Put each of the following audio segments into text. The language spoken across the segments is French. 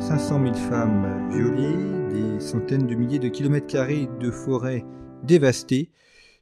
500 000 femmes violées, des centaines de milliers de kilomètres carrés de forêts dévastées.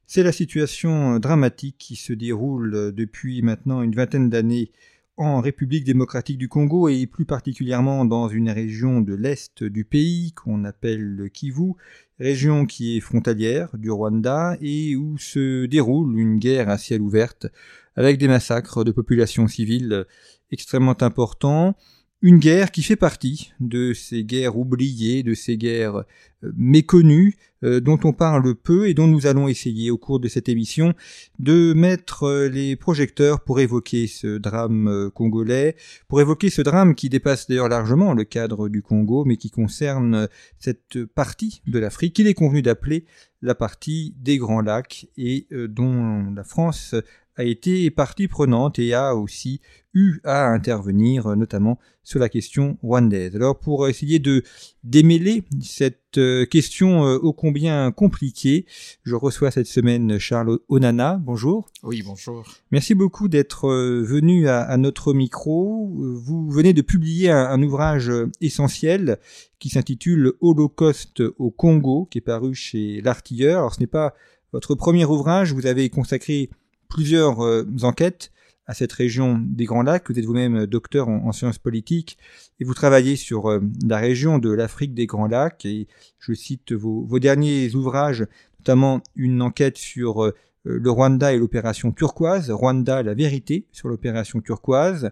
C'est la situation dramatique qui se déroule depuis maintenant une vingtaine d'années en République démocratique du Congo et plus particulièrement dans une région de l'est du pays qu'on appelle le Kivu, région qui est frontalière du Rwanda et où se déroule une guerre à ciel ouverte avec des massacres de populations civiles extrêmement importants. Une guerre qui fait partie de ces guerres oubliées, de ces guerres euh, méconnues, euh, dont on parle peu et dont nous allons essayer au cours de cette émission de mettre euh, les projecteurs pour évoquer ce drame congolais, pour évoquer ce drame qui dépasse d'ailleurs largement le cadre du Congo, mais qui concerne cette partie de l'Afrique qu'il est convenu d'appeler la partie des Grands Lacs et dont la France a été partie prenante et a aussi eu à intervenir, notamment sur la question rwandaise. Alors pour essayer de démêler cette euh, question euh, ô combien compliquée, je reçois cette semaine Charles Onana. Bonjour. Oui, bonjour. Merci beaucoup d'être euh, venu à, notre micro. Vous venez de publier un, ouvrage essentiel qui s'intitule Holocauste au Congo, qui est paru chez L'Artilleur. Alors ce n'est pas votre premier ouvrage, vous avez consacré plusieurs enquêtes à cette région des Grands Lacs. Vous êtes vous-même euh, docteur en, sciences politiques et vous travaillez sur euh, la région de l'Afrique des Grands Lacs. Et je cite vos, derniers ouvrages, notamment une enquête sur euh, le Rwanda et l'opération turquoise, Rwanda, la vérité sur l'opération turquoise.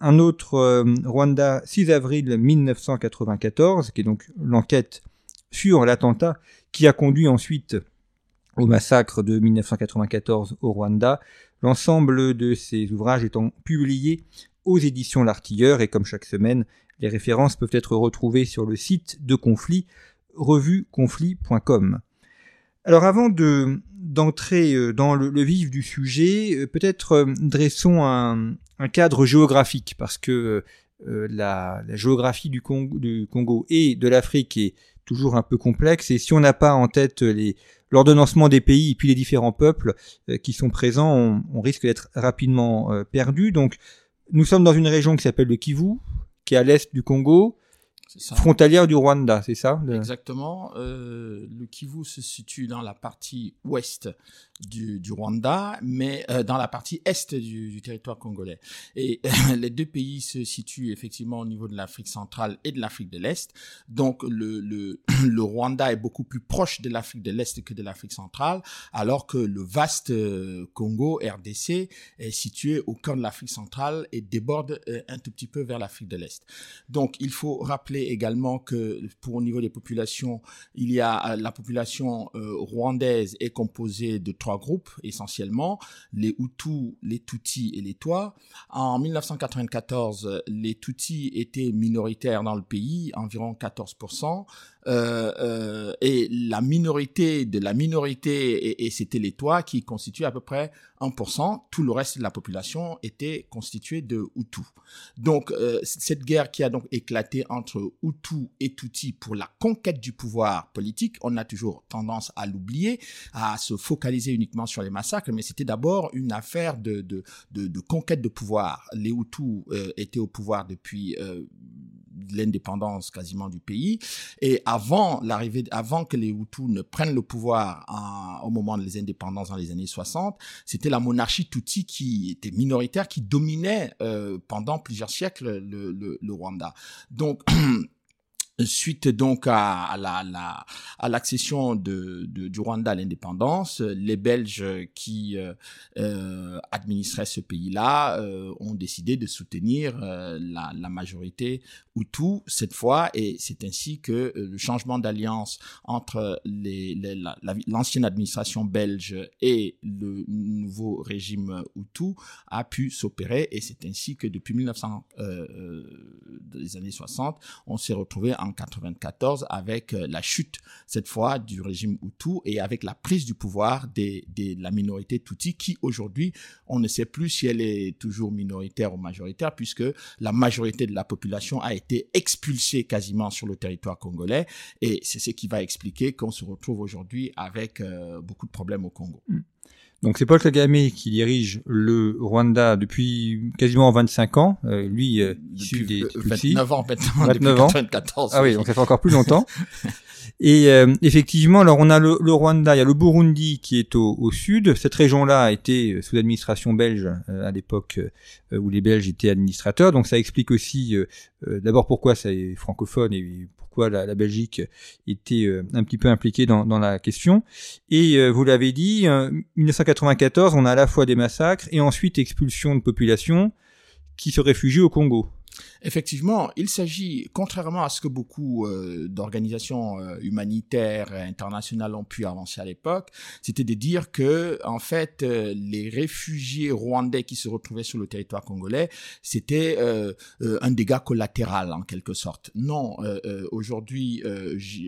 Un autre Rwanda 6 avril 1994, qui est donc l'enquête sur l'attentat qui a conduit ensuite au massacre de 1994 au Rwanda. L'ensemble de ces ouvrages étant publiés aux éditions L'Artilleur et comme chaque semaine, les références peuvent être retrouvées sur le site de Conflit, revueconflit.com. Alors avant de d'entrer euh, dans le, vif du sujet, euh, peut-être euh, dressons un, cadre géographique parce que la, géographie du Congo et de l'Afrique est toujours un peu complexe et si on n'a pas en tête les, l'ordonnancement des pays et puis les différents peuples euh, qui sont présents, on, risque d'être rapidement euh, perdu. Donc, nous sommes dans une région qui s'appelle le Kivu, qui est à l'est du Congo, frontalière du Rwanda, c'est ça Exactement. Euh, le Kivu se situe dans la partie ouest du, Rwanda, mais euh, dans la partie est du, territoire congolais. Et les deux pays se situent effectivement au niveau de l'Afrique centrale et de l'Afrique de l'Est. Donc le, le, le, Rwanda est beaucoup plus proche de l'Afrique de l'Est que de l'Afrique centrale, alors que le vaste euh, Congo, RDC, est situé au cœur de l'Afrique centrale et déborde un tout petit peu vers l'Afrique de l'Est. Donc il faut rappeler également que pour au niveau des populations, il y a la population rwandaise est composée de trois groupes essentiellement, les Hutus, les Tutsis et les Tois. En 1994, les Tutsis étaient minoritaires dans le pays, environ 14%. Euh, euh, et la minorité de la minorité, et, c'était les Toits qui constituaient à peu près 1%, tout le reste de la population était constitué de Hutus. Donc euh, cette guerre qui a donc éclaté entre Hutus et Tutsis pour la conquête du pouvoir politique, on a toujours tendance à l'oublier, à se focaliser uniquement sur les massacres, mais c'était d'abord une affaire de, de, de, de, conquête de pouvoir. Les Hutus étaient au pouvoir depuis l'indépendance quasiment du pays. Et avant l'arrivée, avant que les Hutus ne prennent le pouvoir au moment des indépendances dans les années 60, c'était la monarchie Tutsi qui était minoritaire, qui dominait euh, pendant plusieurs siècles le, le, le Rwanda. Donc Suite donc à, la, la, à l'accession de, de, du Rwanda à l'indépendance, les Belges qui euh, euh administraient ce pays-là euh, ont décidé de soutenir euh, la, la, majorité Hutu cette fois, et c'est ainsi que le changement d'alliance entre les, les, l'ancienne administration belge et le nouveau régime Hutu a pu s'opérer, et c'est ainsi que depuis 1900, les années 60, on s'est retrouvé en 94 avec euh, la chute cette fois du régime Hutu et avec la prise du pouvoir de la minorité Tutsi qui aujourd'hui on ne sait plus si elle est toujours minoritaire ou majoritaire puisque la majorité de la population a été expulsée quasiment sur le territoire congolais et c'est ce qui va expliquer qu'on se retrouve aujourd'hui avec euh, beaucoup de problèmes au Congo. Mm. Donc c'est Paul Kagame qui dirige le Rwanda depuis quasiment 25 ans. Euh, lui, euh, issu des 29 ans maintenant, 29 ans. 94, ah oui, donc ça fait encore plus longtemps. Et euh, effectivement, alors on a le, Rwanda, il y a le Burundi qui est au, au sud. Cette région-là a été sous l'administration belge à l'époque où les Belges étaient administrateurs. Donc ça explique aussi d'abord pourquoi ça est francophone et la, Belgique était euh, un petit peu impliquée dans, la question. Et euh, vous l'avez dit, 1994, on a à la fois des massacres et ensuite expulsion de population qui se réfugient au Congo. Effectivement, il s'agit, contrairement à ce que beaucoup euh, d'organisations euh, humanitaires internationales ont pu avancer à l'époque, c'était de dire que, en fait, euh, les réfugiés rwandais qui se retrouvaient sur le territoire congolais, c'était un dégât collatéral en quelque sorte. Non, aujourd'hui,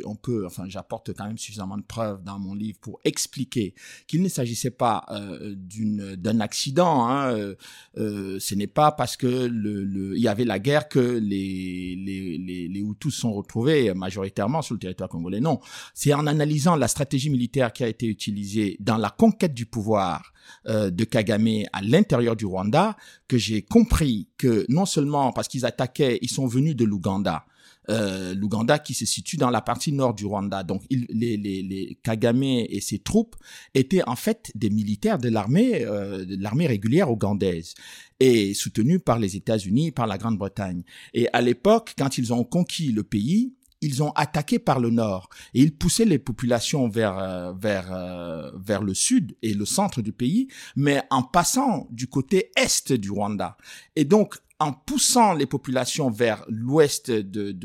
on peut, enfin, j'apporte quand même suffisamment de preuves dans mon livre pour expliquer qu'il ne s'agissait pas d'un accident. Hein, ce n'est pas parce que il y avait la guerre que les, les, les, Hutus sont retrouvés majoritairement sur le territoire congolais. Non, c'est en analysant la stratégie militaire qui a été utilisée dans la conquête du pouvoir euh, de Kagame à l'intérieur du Rwanda que j'ai compris que non seulement parce qu'ils attaquaient, ils sont venus de l'Ouganda, euh, l'Ouganda qui se situe dans la partie nord du Rwanda. Donc il, les, les, les, Kagame et ses troupes étaient en fait des militaires de l'armée euh, de l'armée régulière ougandaise et soutenus par les États-Unis, par la Grande-Bretagne. Et à l'époque, quand ils ont conquis le pays, ils ont attaqué par le nord et ils poussaient les populations vers euh, vers euh, vers le sud et le centre du pays, mais en passant du côté est du Rwanda. Et donc en poussant les populations vers l'ouest du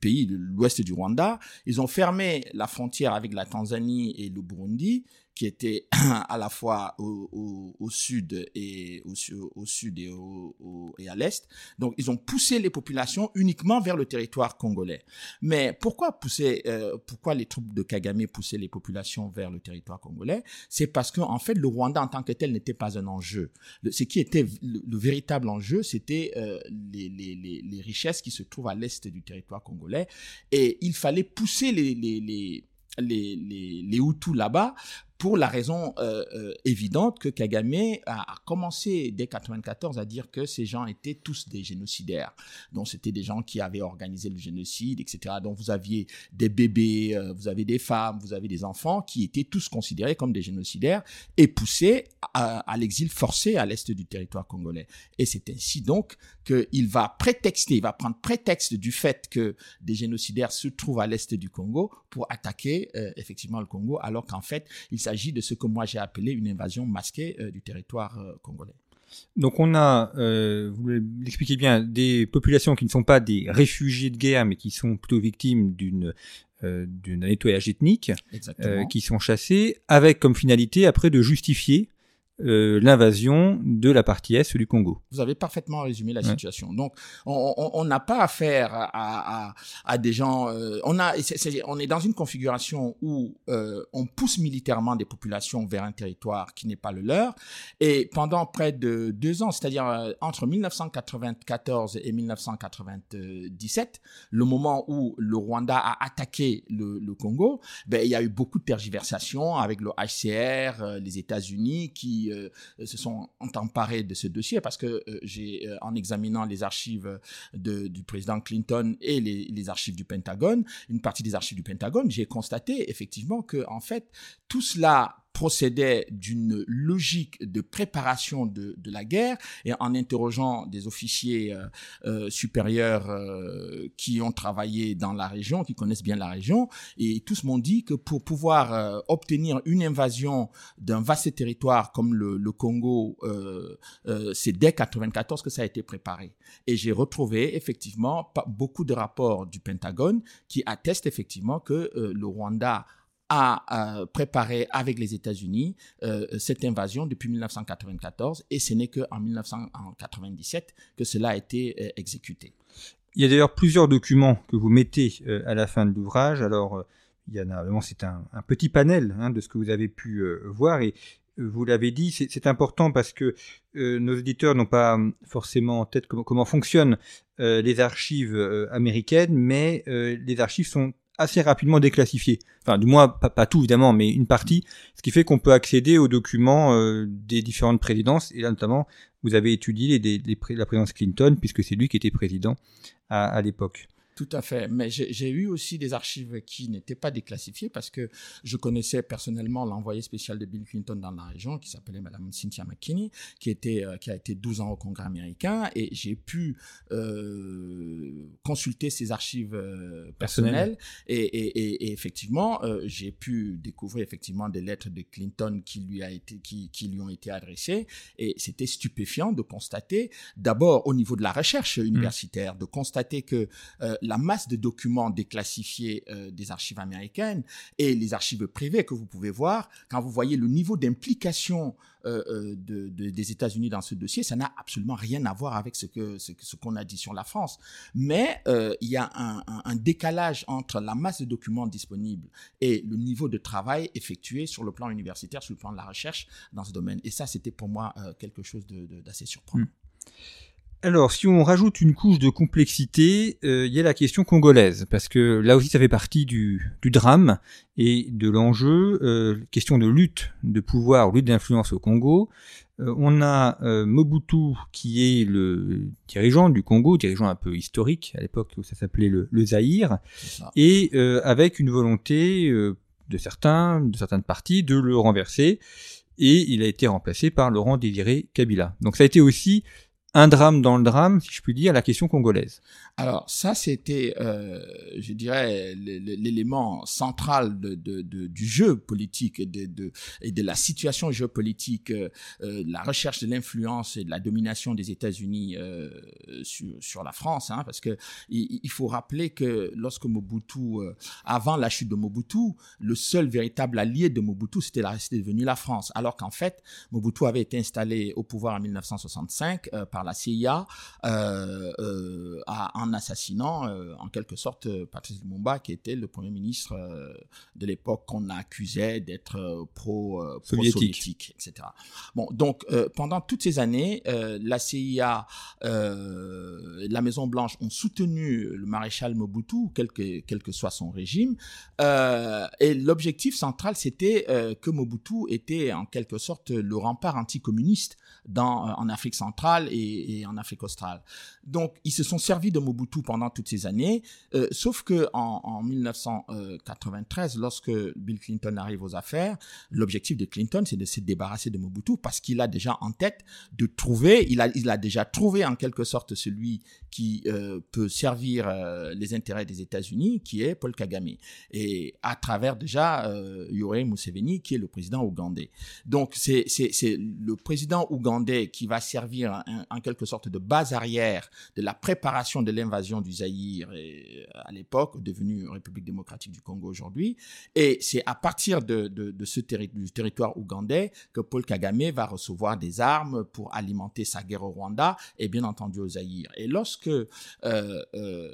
pays, l'ouest du Rwanda, ils ont fermé la frontière avec la Tanzanie et le Burundi qui était à la fois au, sud et au, sud et, à l'est. Donc, ils ont poussé les populations uniquement vers le territoire congolais. Mais pourquoi pousser, euh, pourquoi les troupes de Kagame poussaient les populations vers le territoire congolais? C'est parce que en fait, le Rwanda en tant que tel n'était pas un enjeu. ce qui était le, véritable enjeu, c'était euh, les, richesses qui se trouvent à l'est du territoire congolais, et il fallait pousser les Hutus là-bas pour la raison euh, euh, évidente que Kagame a, commencé dès 94 à dire que ces gens étaient tous des génocidaires. Donc c'était des gens qui avaient organisé le génocide, etc. Donc vous aviez des bébés, euh, vous avez des femmes, vous avez des enfants qui étaient tous considérés comme des génocidaires et poussés à, à l'exil forcé à l'est du territoire congolais. Et c'est ainsi donc qu'il va prétexter, il va prendre prétexte du fait que des génocidaires se trouvent à l'est du Congo pour attaquer effectivement le Congo, alors qu'en fait il s'agit s'agit de ce que moi j'ai appelé une invasion masquée euh, du territoire euh, congolais. Donc on a, euh, vous l'expliquez bien, des populations qui ne sont pas des réfugiés de guerre, mais qui sont plutôt victimes d'une d'un nettoyage ethnique, qui sont chassés, avec comme finalité après de justifier euh, l'invasion de la partie est du Congo. Vous avez parfaitement résumé la situation. Donc, on n'a pas affaire à, à, à, des gens. Euh, on a, on est dans une configuration où euh, on pousse militairement des populations vers un territoire qui n'est pas le leur. Et pendant près de deux ans, c'est-à-dire entre 1994 et 1997, le moment où le Rwanda a attaqué le, le Congo, ben, il y a eu beaucoup de tergiversations avec le HCR, les États-Unis qui euh, se sont emparés de ce dossier parce que euh, j'ai, euh, en examinant les archives du président Clinton et les, archives du Pentagone, une partie des archives du Pentagone, j'ai constaté effectivement que en fait tout cela procédait d'une logique de préparation de, de, la guerre et en interrogeant des officiers euh, euh supérieurs euh, qui ont travaillé dans la région, qui connaissent bien la région, et tous m'ont dit que pour pouvoir euh, obtenir une invasion d'un vaste territoire comme le, le Congo, c'est dès 94 que ça a été préparé. Et j'ai retrouvé effectivement beaucoup de rapports du Pentagone qui attestent effectivement que le Rwanda a préparé avec les États-Unis euh, cette invasion depuis 1994 et ce n'est qu'en 1997 que cela a été euh, exécuté. Il y a d'ailleurs plusieurs documents que vous mettez euh, à la fin de l'ouvrage. Alors, il y en a vraiment, c'est un, petit panel hein, de ce que vous avez pu voir et vous l'avez dit, c'est important parce que nos éditeurs n'ont pas forcément en tête comment, comment fonctionnent les archives américaines, mais les archives sont assez rapidement déclassifié. Enfin, du moins, pas, tout évidemment, mais une partie, ce qui fait qu'on peut accéder aux documents euh, des différentes présidences. Et là, notamment, vous avez étudié les, la présidence Clinton, puisque c'est lui qui était président à l'époque. Tout à fait. Mais j'ai eu aussi des archives qui n'étaient pas déclassifiées parce que je connaissais personnellement l'envoyé spécial de Bill Clinton dans la région qui s'appelait Madame Cynthia McKinney, qui, était, euh, qui a été 12 ans au Congrès américain. Et j'ai pu euh, consulter ses archives euh, personnelles. et, et, et, effectivement, euh, j'ai pu découvrir effectivement des lettres de Clinton qui lui, a été, qui, qui lui ont été adressées. Et c'était stupéfiant de constater, d'abord au niveau de la recherche universitaire, de constater que la masse de documents déclassifiés euh, des archives américaines et les archives privées que vous pouvez voir, quand vous voyez le niveau d'implication euh, euh, de, des États-Unis dans ce dossier, ça n'a absolument rien à voir avec ce que ce, qu'on a dit sur la France. Mais il y a un, décalage entre la masse de documents disponibles et le niveau de travail effectué sur le plan universitaire, sur le plan de la recherche dans ce domaine. Et ça, c'était pour moi quelque chose d'assez surprenant. Mmh. Alors, si on rajoute une couche de complexité, euh, il y a la question congolaise, parce que là aussi ça fait partie du, drame et de l'enjeu, euh, question de lutte de pouvoir, lutte d'influence au Congo. Euh, on a Mobutu qui est le dirigeant du Congo, dirigeant un peu historique, à l'époque où ça s'appelait le, le Zaïre, et avec une volonté de certains, de certaines parties, de le renverser, et il a été remplacé par Laurent Désiré Kabila. Donc ça a été aussi un drame dans le drame, si je puis dire, la question congolaise. Alors ça, c'était, euh, je dirais, l'élément central de, de, de, du jeu politique et de, et de la situation géopolitique, euh, euh, la recherche de l'influence et de la domination des États-Unis euh, sur, sur la France, hein, parce que il, il, faut rappeler que lorsque Mobutu, euh, avant la chute de Mobutu, le seul véritable allié de Mobutu, c'était devenu la France, alors qu'en fait, Mobutu avait été installé au pouvoir en 1965 par la CIA euh, euh, en assassinant euh, en quelque sorte Patrice Lumumba, qui était le premier ministre de l'époque qu'on accusait d'être pro-soviétique, etc. Bon, donc pendant toutes ces années, la CIA, la Maison Blanche ont soutenu le maréchal Mobutu, quel que, quel que soit son régime, et l'objectif central, c'était que Mobutu était en quelque sorte le rempart anticommuniste dans, en Afrique centrale et et, en Afrique australe. Donc, ils se sont servis de Mobutu pendant toutes ces années, euh, sauf que en, en 1993, lorsque Bill Clinton arrive aux affaires, l'objectif de Clinton, c'est de se débarrasser de Mobutu parce qu'il a déjà en tête de trouver, il a, il a déjà trouvé en quelque sorte celui qui euh, peut servir euh, les intérêts des États-Unis, qui est Paul Kagame, et à travers déjà euh, Yoweri Museveni, qui est le président ougandais. Donc, c'est le président ougandais qui va servir en quelque sorte de base arrière de la préparation de l'invasion du Zaïre euh, à l'époque, devenu République démocratique du Congo aujourd'hui. Et c'est à partir de, ce du territoire ougandais que Paul Kagame va recevoir des armes pour alimenter sa guerre au Rwanda et bien entendu au Zaïre. Et lorsque euh, euh,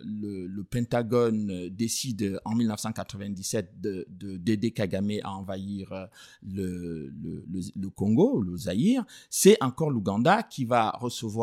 le, Pentagone décide en 1997 de d'aider Kagame à envahir le, le, le, Congo, le Zaïre, c'est encore l'Ouganda qui va recevoir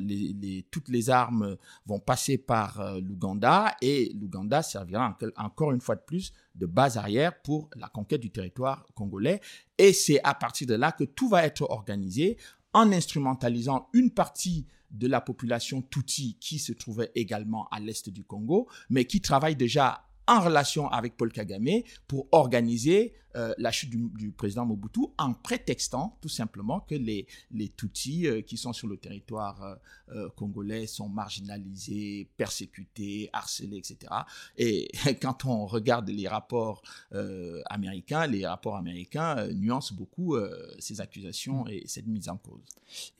les, toutes les armes vont passer par euh, l'Ouganda et l'Ouganda servira encore une fois de plus de base arrière pour la conquête du territoire congolais. Et c'est à partir de là que tout va être organisé en instrumentalisant une partie de la population Tutsi qui se trouvait également à l'est du Congo, mais qui travaille déjà en relation avec Paul Kagame pour organiser euh, la chute du, président Mobutu en prétextant tout simplement que les, les Tutsis euh, qui sont sur le territoire euh, congolais sont marginalisés, persécutés, harcelés, etc. Et quand on regarde les rapports américains, les rapports américains nuancent beaucoup ces accusations et cette mise en cause.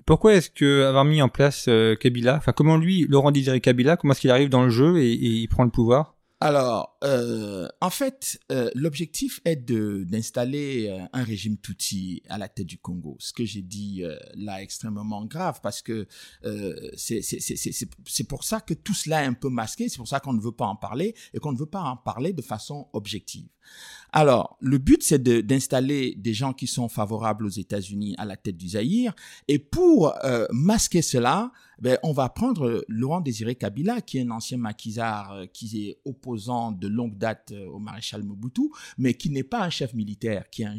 Pourquoi est-ce que avoir mis en place Kabila, enfin comment lui, Laurent Désiré Kabila, comment est-ce qu'il arrive dans le jeu et il prend le pouvoir? Alors, euh, en fait, euh, l'objectif est d'installer euh, un régime Tutsi à la tête du Congo. Ce que j'ai dit euh, là est extrêmement grave parce que euh, c'est pour ça que tout cela est un peu masqué. C'est pour ça qu'on ne veut pas en parler et qu'on ne veut pas en parler de façon objective. Alors, le but, c'est d'installer des gens qui sont favorables aux États-Unis à la tête du Zaïre. Et pour euh, masquer cela, ben, on va prendre Laurent Désiré Kabila, qui est un ancien maquisard, euh, qui est opposant de longue date euh, au maréchal Mobutu, mais qui n'est pas un chef militaire, qui est un,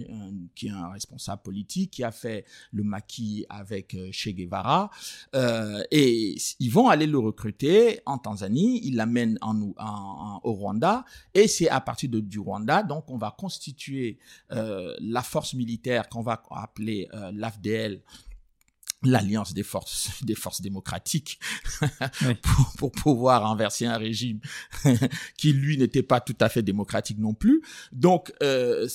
qui est un responsable politique, qui a fait le maquis avec Che Guevara. et ils vont aller le recruter en Tanzanie, ils l'amènent en, en, au Rwanda, et c'est à partir de, du Rwanda, donc on va constituer euh, la force militaire qu'on va appeler euh, l'AFDL l'alliance des forces des forces démocratiques pour, pour, pouvoir renverser un régime qui lui n'était pas tout à fait démocratique non plus. Donc euh,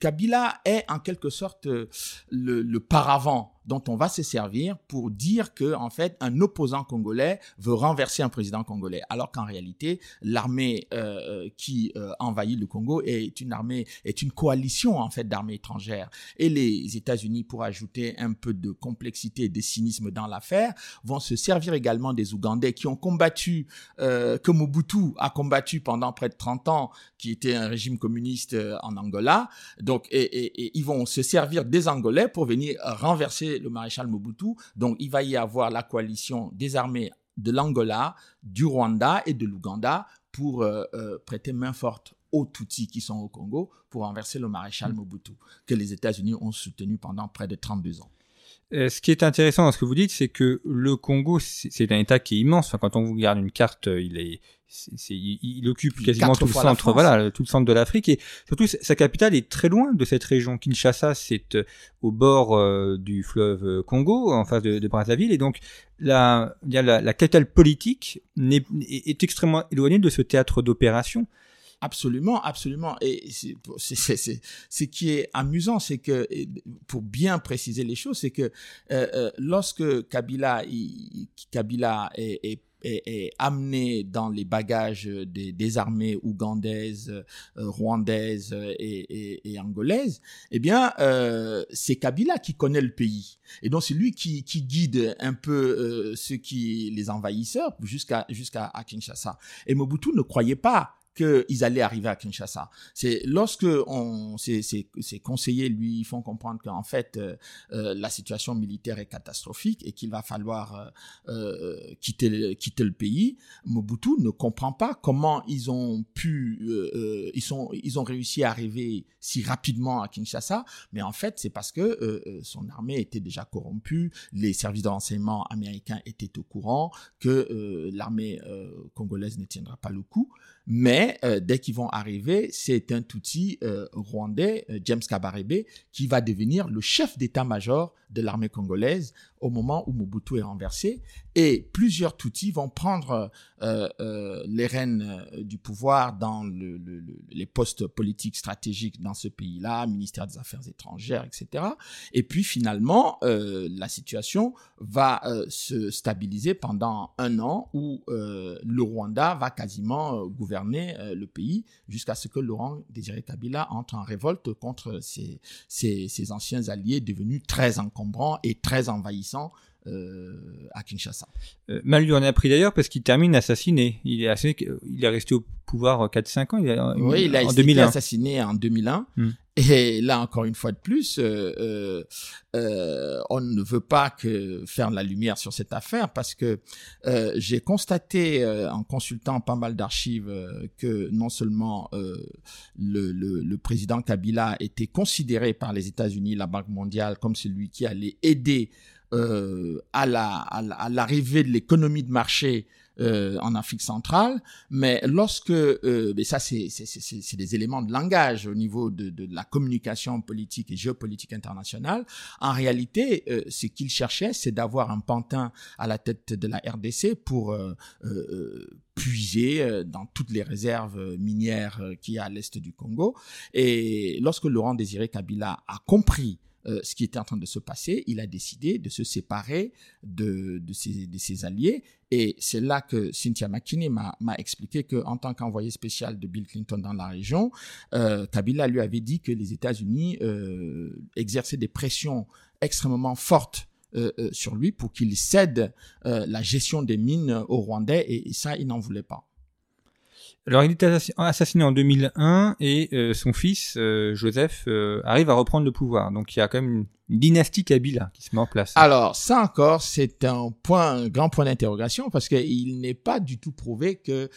Kabila est en quelque sorte euh, le, le paravent dont on va se servir pour dire que en fait un opposant congolais veut renverser un président congolais. Alors qu'en réalité l'armée euh, qui euh, envahit le Congo est une armée est une coalition en fait d'armées étrangères. Et les États-Unis pour ajouter un peu de complexité et de cynisme dans l'affaire vont se servir également des Ougandais qui ont combattu euh, que Mobutu a combattu pendant près de 30 ans qui était un régime communiste euh, en Angola. Donc et ils vont se servir des Angolais pour venir renverser le maréchal Mobutu. Donc, il va y avoir la coalition des armées de l'Angola, du Rwanda et de l'Ouganda pour euh, euh, prêter main forte aux Tutsis qui sont au Congo pour renverser le maréchal Mobutu, que les États-Unis ont soutenu pendant près de 32 ans. Euh, ce qui est intéressant dans ce que vous dites, c'est que le Congo, c'est un État qui est immense. Enfin, quand on vous regarde une carte, il est, il, occupe quasiment tout le centre, voilà, tout le centre de l'Afrique et surtout sa capitale est très loin de cette région. Kinshasa, c'est euh, au bord euh, du fleuve euh, Congo, en face de, de Brazzaville, et donc la, la, la capitale politique est, est, extrêmement éloignée de ce théâtre d'opération. Absolument, absolument. Et c'est ce qui est amusant, c'est que, pour bien préciser les choses, c'est que lorsque Kabila, il, Kabila est, est est, amené dans les bagages des, des armées ougandaises, euh, rwandaises et, et, angolaises, eh bien, euh, c'est Kabila qui connaît le pays. Et donc, c'est lui qui, qui guide un peu euh, ceux qui, les envahisseurs jusqu'à jusqu'à Kinshasa. Et Mobutu ne croyait pas qu'ils allaient arriver à Kinshasa. C'est lorsque on, ces, ces, conseillers lui font comprendre qu'en fait euh, euh, la situation militaire est catastrophique et qu'il va falloir euh, quitter le, quitter le pays. Mobutu ne comprend pas comment ils ont pu, ils sont, ils ont réussi à arriver si rapidement à Kinshasa. Mais en fait, c'est parce que son armée était déjà corrompue, les services de renseignement américains étaient au courant que l'armée congolaise ne tiendra pas le coup. Mais euh, dès qu'ils vont arriver, c'est un Tutsi euh, rwandais, euh, James Kabarebe, qui va devenir le chef d'état-major de l'armée congolaise au moment où Mobutu est renversé. Et plusieurs Tutsis vont prendre euh, euh, les rênes euh, du pouvoir dans le, le, les postes politiques stratégiques dans ce pays-là, ministère des Affaires étrangères, etc. Et puis finalement, la situation va se stabiliser pendant un an où le Rwanda va quasiment gouverner le pays jusqu'à ce que Laurent Désiré Kabila entre en révolte contre ses anciens alliés devenus très encombrants et très envahissants euh, à Kinshasa. Euh, mal lui en a pris d'ailleurs parce qu'il termine assassiné. Il est, assez, il est resté au pouvoir 4-5 ans. Il a, oui, il a été assassiné en 2001. Hmm. Et là, encore une fois de plus, euh, euh, on ne veut pas que faire la lumière sur cette affaire parce que euh, j'ai constaté en consultant pas mal d'archives que non seulement le, le, le, président Kabila était considéré par les États-Unis, la Banque mondiale, comme celui qui allait aider euh, à la à l'arrivée de l'économie de marché euh, en Afrique centrale, mais lorsque, euh, mais ça c'est des éléments de langage au niveau de, de, la communication politique et géopolitique internationale, en réalité, euh, ce qu'il cherchait, c'est d'avoir un pantin à la tête de la RDC pour euh, euh, puiser dans toutes les réserves minières qu'il y a à l'est du Congo. Et lorsque Laurent Désiré Kabila a compris euh, ce qui était en train de se passer, il a décidé de se séparer de, ses, alliés. Et c'est là que Cynthia McKinney m'a expliqué qu'en tant qu'envoyé spécial de Bill Clinton dans la région, euh, Kabila lui avait dit que les États-Unis euh, exerçaient des pressions extrêmement fortes euh, sur lui pour qu'il cède la gestion des mines au Rwandais et ça, il n'en voulait pas. Alors, il est assassiné en 2001 et euh, son fils, euh, Joseph, euh, arrive à reprendre le pouvoir. Donc, il y a quand même une, dynastie Kabila qui se met en place. Alors, ça encore, c'est un point, un grand point d'interrogation parce qu'il n'est pas du tout prouvé que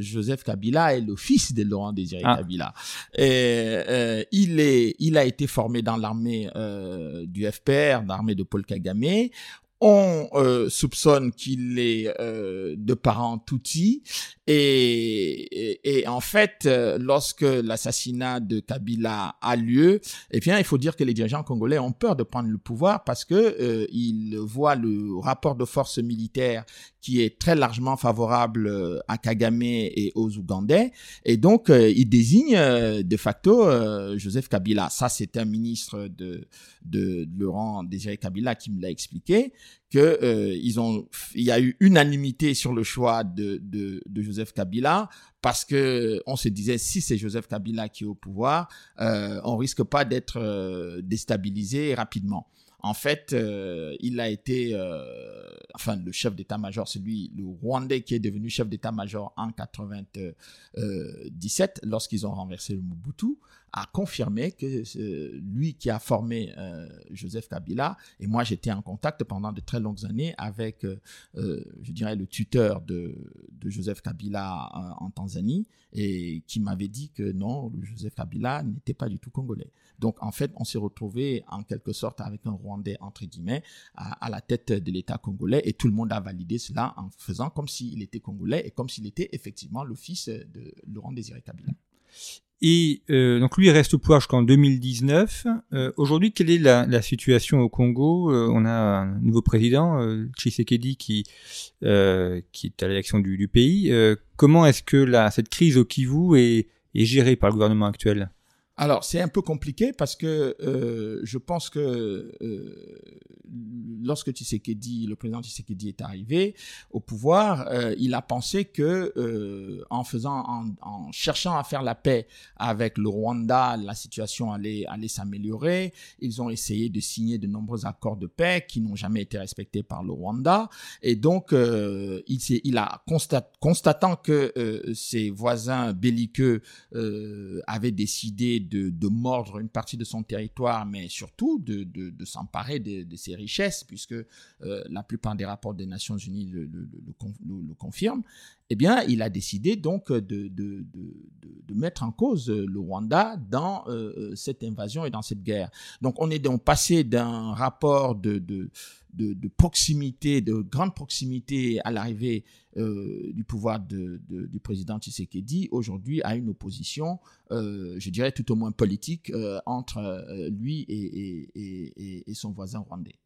Joseph Kabila est le fils de Laurent Désiré ah. Kabila. Et, il est, il a été formé dans l'armée du FPR, l'armée de Paul Kagame on euh, soupçonne qu'il est euh, de parents Tutsi et, et, en fait euh, lorsque l'assassinat de Kabila a lieu eh bien il faut dire que les dirigeants congolais ont peur de prendre le pouvoir parce que ils voient le rapport de force militaire qui est très largement favorable à Kagame et aux Ougandais. Et donc ils désignent de facto Joseph Kabila. Ça c'est un ministre de de Laurent Désiré Kabila qui me l'a expliqué que euh, ils ont, il y a eu unanimité sur le choix de, de, Joseph Kabila parce que on se disait si c'est Joseph Kabila qui est au pouvoir, euh, on risque pas d'être euh, déstabilisé rapidement. En fait, euh, il a été, enfin, le chef d'état-major, c'est lui, le Rwandais qui est devenu chef d'état-major en 97, lorsqu'ils ont renversé le Mobutu, a confirmé que lui qui a formé euh, Joseph Kabila, et moi j'étais en contact pendant de très longues années avec, je dirais, le tuteur de, de Joseph Kabila en Tanzanie, et qui m'avait dit que non, Joseph Kabila n'était pas du tout congolais. Donc en fait, on s'est retrouvé en quelque sorte avec un Rwandais entre guillemets à, la tête de l'État congolais et tout le monde a validé cela en faisant comme s'il était congolais et comme s'il était effectivement le fils de Laurent Désiré Kabila. Et euh, donc lui reste au pouvoir jusqu'en 2019. Euh, Aujourd'hui, quelle est la, la, situation au Congo? Euh, On a un nouveau président, euh, Tshisekedi, qui euh, qui est à l'élection du, du, pays. comment est-ce que la, cette crise au Kivu est, est gérée par le gouvernement actuel? Alors, c'est un peu compliqué parce que euh, je pense que euh, lorsque Tshisekedi, le président Tshisekedi est arrivé au pouvoir, euh, il a pensé que euh, en faisant, en, en, cherchant à faire la paix avec le Rwanda, la situation allait, allait s'améliorer. Ils ont essayé de signer de nombreux accords de paix qui n'ont jamais été respectés par le Rwanda. Et donc, euh, il, il a constat, constatant que ses voisins belliqueux avaient décidé de, mordre une partie de son territoire, mais surtout de, s'emparer de, ses richesses, puisque euh, la plupart des rapports des Nations Unies le, confirment, eh bien, il a décidé donc de, mettre en cause le Rwanda dans euh, euh, cette invasion et dans cette guerre. Donc, on est donc passé d'un rapport de, de, proximité, de grande proximité à l'arrivée euh, du pouvoir du président Tshisekedi, aujourd'hui à une opposition, je dirais tout au moins politique, entre lui et son voisin rwandais.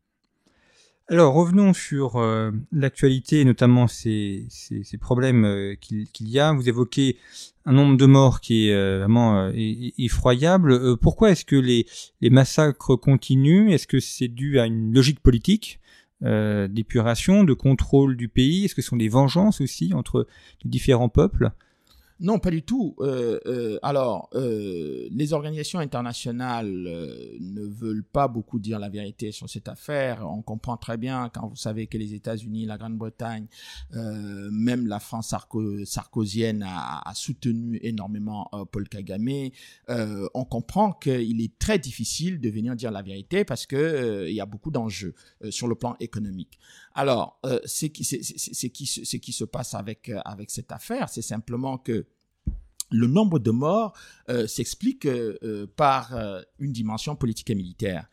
Alors revenons sur euh, l'actualité, notamment ces, ces, problèmes euh, qu'il y a. Vous évoquez un nombre de morts qui est euh, vraiment effroyable. pourquoi est-ce que les, les massacres continuent? Est-ce que c'est dû à une logique politique d'épuration, de contrôle du pays? Est-ce que ce sont des vengeances aussi entre différents peuples? Non, pas du tout. Euh, euh, alors, euh, les organisations internationales ne veulent pas beaucoup dire la vérité sur cette affaire. On comprend très bien quand vous savez que les États-Unis, la Grande-Bretagne, même la France sarko sarkozienne a, a, soutenu énormément Paul Kagame. on comprend qu'il est très difficile de venir dire la vérité parce que il y a beaucoup d'enjeux sur le plan économique. Alors, c'est qui, qui, qui se passe avec avec cette affaire, c'est simplement que le nombre de morts euh, s'explique euh, euh, par une dimension politique et militaire.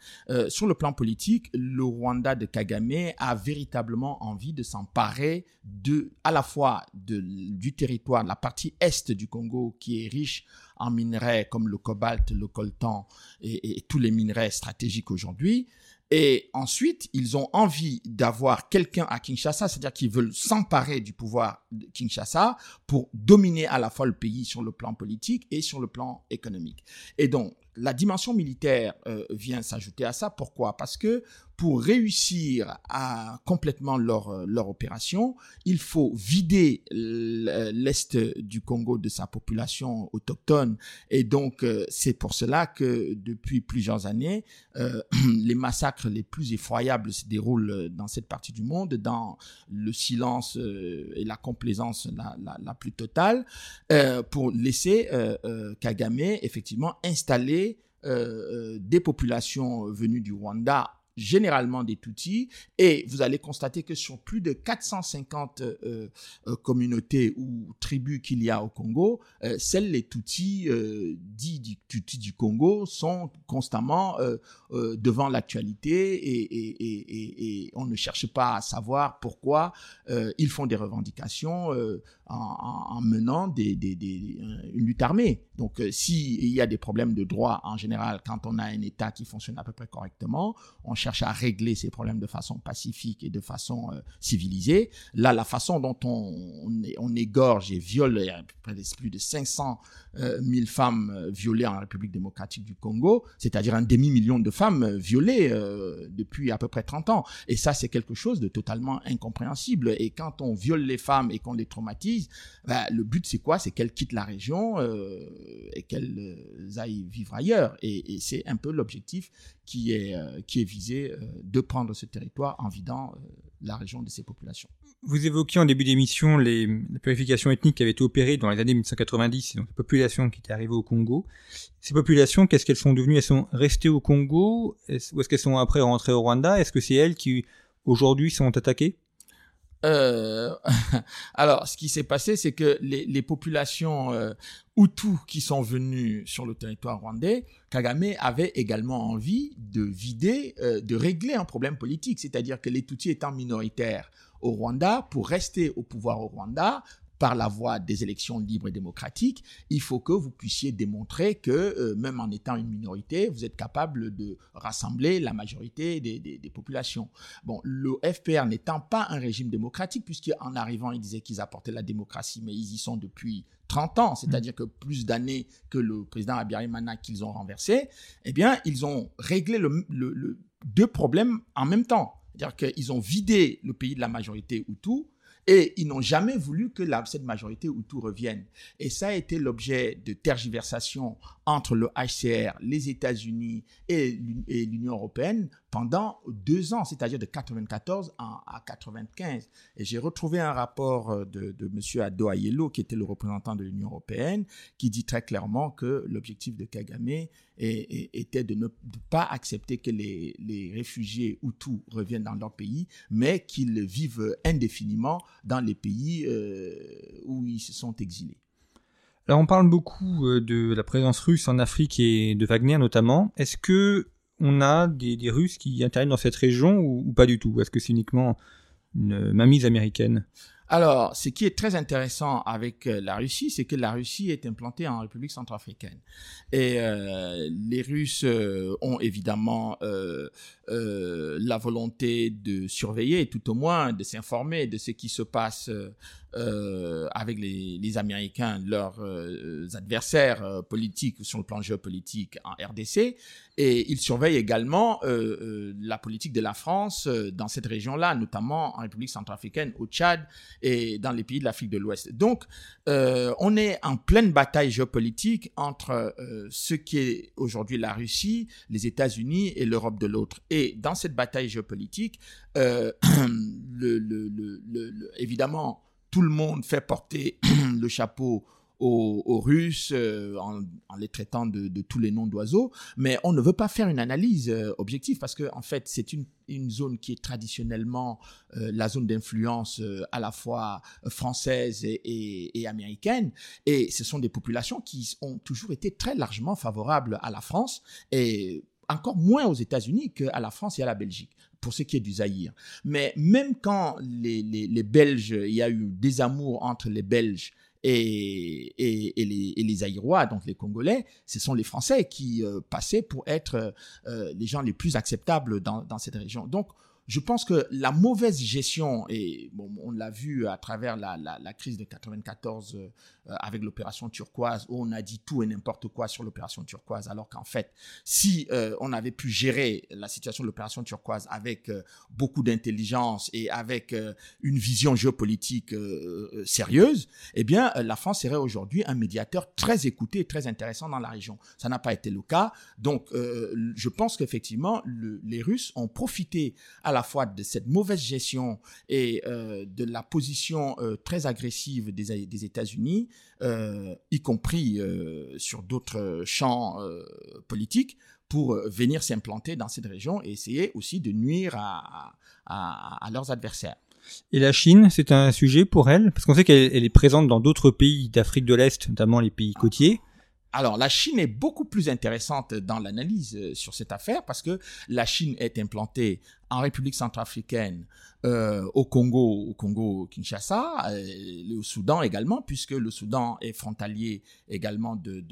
sur le plan politique, le Rwanda de Kagame a véritablement envie de s'emparer de, à la fois du territoire, la partie est du Congo qui est riche en minerais comme le cobalt, le coltan et tous les minerais stratégiques aujourd'hui, et ensuite, ils ont envie d'avoir quelqu'un à Kinshasa, c'est-à-dire qu'ils veulent s'emparer du pouvoir de Kinshasa pour dominer à la fois le pays sur le plan politique et sur le plan économique. Et donc, la dimension militaire euh, vient s'ajouter à ça. Pourquoi? Parce que pour réussir à complètement leur, euh, opération, il faut vider l'Est du Congo de sa population autochtone. Et donc, euh, c'est pour cela que depuis plusieurs années, les massacres les plus effroyables se déroulent dans cette partie du monde, dans le silence et la complaisance la, plus totale, pour laisser Kagame effectivement installer euh, euh, des populations venues du Rwanda généralement des Tutsis, et vous allez constater que sur plus de 450 euh, euh, communautés ou tribus qu'il y a au Congo, euh, celles les Tutsis dits du Congo sont constamment devant l'actualité et, on ne cherche pas à savoir pourquoi ils font des revendications en, en, menant des, des, une lutte armée. Donc s'il y a des problèmes de droit en général, quand on a un État qui fonctionne à peu près correctement, on cherche à régler ces problèmes de façon pacifique et de façon euh, civilisée. Là, la façon dont on, on, égorge et viole plus de 500 000 euh, femmes euh, violées en République démocratique du Congo, c'est-à-dire un demi-million de femmes violées depuis à peu près 30 ans. Et ça, c'est quelque chose de totalement incompréhensible. Et quand on viole les femmes et qu'on les traumatise, ben, le but, c'est quoi? C'est qu'elles quittent la région et qu'elles aillent vivre ailleurs. Et, c'est un peu l'objectif qui est, qui est visé euh, de prendre ce territoire en vidant euh, la région de ces populations. Vous évoquiez en début d'émission les, purifications ethniques qui avaient été opérées dans les années 1990, donc les populations qui étaient arrivées au Congo. Ces populations, qu'est-ce qu'elles sont devenues? Elles sont restées au Congo? Ou est-ce qu'elles sont après rentrées au Rwanda? Est-ce que c'est elles qui aujourd'hui sont attaquées? Euh, alors, ce qui s'est passé, c'est que les, populations euh, Hutus qui sont venues sur le territoire rwandais, Kagame avait également envie de vider, euh, de régler un problème politique, c'est-à-dire que les Tutsis étant minoritaires au Rwanda, pour rester au pouvoir au Rwanda, par la voie des élections libres et démocratiques, il faut que vous puissiez démontrer que, euh, même en étant une minorité, vous êtes capable de rassembler la majorité des, populations. Bon, le FPR n'étant pas un régime démocratique, puisqu'en arrivant, ils disaient qu'ils apportaient la démocratie, mais ils y sont depuis 30 ans, c'est-à-dire que plus d'années que le président Abiyarimana qu'ils ont renversé, eh bien, ils ont réglé deux problèmes en même temps. C'est-à-dire qu'ils ont vidé le pays de la majorité Hutu, et ils n'ont jamais voulu que cette majorité Hutu revienne. Et ça a été l'objet de tergiversations entre le HCR, les États-Unis et l'Union européenne pendant deux ans, c'est-à-dire de 94 à 95. Et j'ai retrouvé un rapport euh, de, de M. Ado Ayelo, qui était le représentant de l'Union européenne, qui dit très clairement que l'objectif de Kagame était de ne pas accepter que les, les réfugiés Hutus reviennent dans leur pays, mais qu'ils vivent indéfiniment dans les pays euh, où ils se sont exilés. Alors on parle beaucoup euh, de la présence russe en Afrique et de Wagner notamment. Est-ce que on a des, Russes qui interviennent dans cette région ou, pas du tout? Est-ce que c'est uniquement une mamise américaine? Alors, ce qui est très intéressant avec euh, la Russie, c'est que la Russie est implantée en République centrafricaine. Et euh, les Russes ont évidemment la volonté de surveiller, tout au moins de s'informer de ce qui se passe euh, avec les, Américains, leurs euh, adversaires euh, politiques sur le plan géopolitique en RDC, et ils surveillent également la politique de la France dans cette région-là, notamment en République centrafricaine, au Tchad et dans les pays de l'Afrique de l'Ouest. Donc, on est en pleine bataille géopolitique entre ce qui est aujourd'hui la Russie, les États-Unis et l'Europe de l'autre. Et dans cette bataille géopolitique, le, évidemment, tout le monde fait porter le chapeau aux, Russes en, les traitant de, tous les noms d'oiseaux, mais on ne veut pas faire une analyse objective parce que en fait c'est une, zone qui est traditionnellement la zone d'influence à la fois française et, et, américaine, et ce sont des populations qui ont toujours été très largement favorables à la France et encore moins aux États-Unis qu'à la France et à la Belgique pour ce qui est du Zaïre. Mais même quand les, les, Belges, il y a eu des amours entre les Belges et, et, les, et, les, donc les Congolais, ce sont les Français qui euh, passaient pour être euh, les gens les plus acceptables dans, dans cette région. Donc, je pense que la mauvaise gestion, et bon, on l'a vu à travers la, la, crise de 94 euh, avec l'opération turquoise, où on a dit tout et n'importe quoi sur l'opération turquoise, alors qu'en fait, si euh, on avait pu gérer la situation de l'opération turquoise avec euh, beaucoup d'intelligence et avec une vision géopolitique sérieuse, eh bien, la France serait aujourd'hui un médiateur très écouté et très intéressant dans la région. Ça n'a pas été le cas. Donc, je pense qu'effectivement, les Russes ont profité à la fois de cette mauvaise gestion et euh, de la position euh, très agressive des, États-Unis, euh, y compris sur d'autres champs politiques, pour venir s'implanter dans cette région et essayer aussi de nuire à, leurs adversaires. Et la Chine, c'est un sujet pour elle? Parce qu'on sait qu'elle est présente dans d'autres pays d'Afrique de l'Est, notamment les pays côtiers. Alors, la Chine est beaucoup plus intéressante dans l'analyse euh, sur cette affaire parce que la Chine est implantée en République centrafricaine, euh, au Congo, au Congo Kinshasa, euh, au Soudan également, puisque le Soudan est frontalier également de,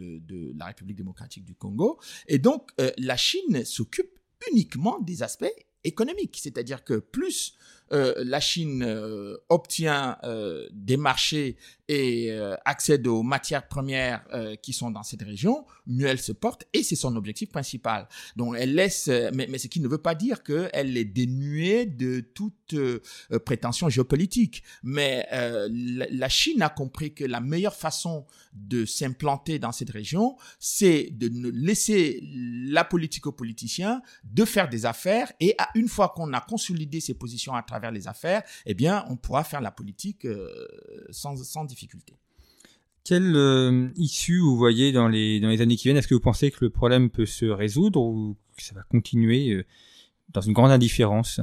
la République démocratique du Congo. Et donc, la Chine s'occupe uniquement des aspects économiques, c'est-à-dire que plus la Chine obtient des marchés et euh, accède aux matières premières euh, qui sont dans cette région, mieux elle se porte et c'est son objectif principal. Donc elle laisse, euh, mais, ce qui ne veut pas dire qu'elle est dénuée de toute prétention géopolitique. Mais la, Chine a compris que la meilleure façon de s'implanter dans cette région, c'est de ne laisser la politique aux politiciens, de faire des affaires et une fois qu'on a consolidé ses positions à travers les affaires, eh bien on pourra faire la politique sans, sans difficulté. Quelle euh, issue vous voyez dans les, dans les années qui viennent? Est-ce que vous pensez que le problème peut se résoudre ou que ça va continuer euh, dans une grande indifférence?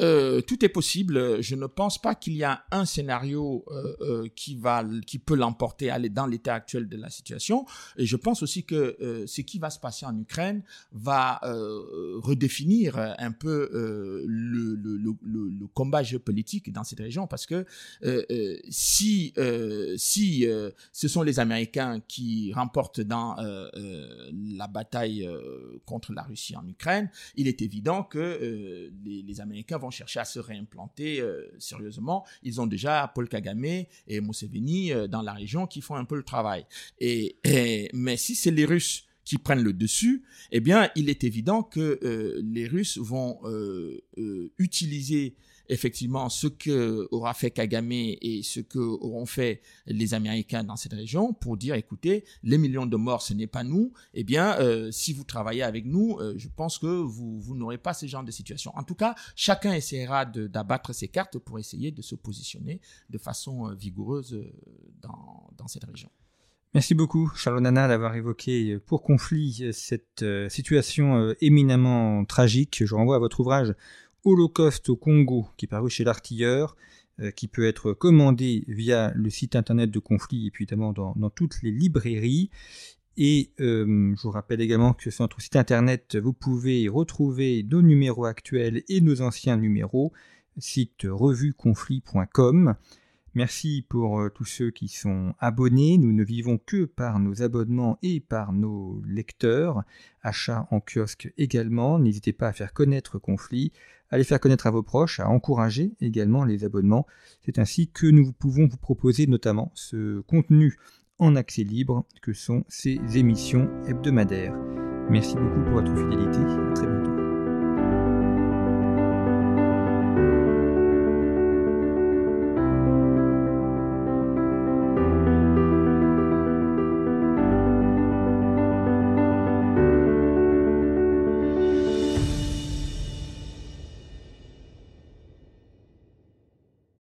Euh, tout est possible. Je ne pense pas qu'il y a un scénario euh, euh, qui va, qui peut l'emporter dans l'état actuel de la situation. Et je pense aussi que ce qui va se passer en Ukraine va redéfinir un peu le, le, le, le, combat géopolitique dans cette région, parce que si si ce sont les Américains qui remportent dans la bataille contre la Russie en Ukraine, il est évident que les, les Américains chercher à se réimplanter euh, sérieusement. Ils ont déjà Paul Kagame et Museveni euh, dans la région qui font un peu le travail. Et, mais si c'est les Russes qui prennent le dessus, eh bien, il est évident que euh, les Russes vont utiliser effectivement ce que aura fait Kagame et ce que auront fait les Américains dans cette région pour dire écoutez les millions de morts ce n'est pas nous. Eh bien euh, si vous travaillez avec nous euh, je pense que vous, n'aurez pas ce genre de situation. En tout cas chacun essaiera d'abattre ses cartes pour essayer de se positionner de façon euh, vigoureuse dans, dans cette région. Merci beaucoup, Charles Nana, d'avoir évoqué pour conflit cette situation éminemment tragique. Je renvoie à votre ouvrage Holocauste au Congo, qui est paru chez l'artilleur, euh, qui peut être commandé via le site internet de Conflit et puis évidemment dans, toutes les librairies. Et euh, je vous rappelle également que sur notre site internet, vous pouvez retrouver nos numéros actuels et nos anciens numéros, site revueconflit.com. Merci pour euh, tous ceux qui sont abonnés. Nous ne vivons que par nos abonnements et par nos lecteurs. Achat en kiosque également. N'hésitez pas à faire connaître Conflit, à les faire connaître à vos proches, à encourager également les abonnements. C'est ainsi que nous pouvons vous proposer notamment ce contenu en accès libre que sont ces émissions hebdomadaires. Merci beaucoup pour votre fidélité. À très bientôt.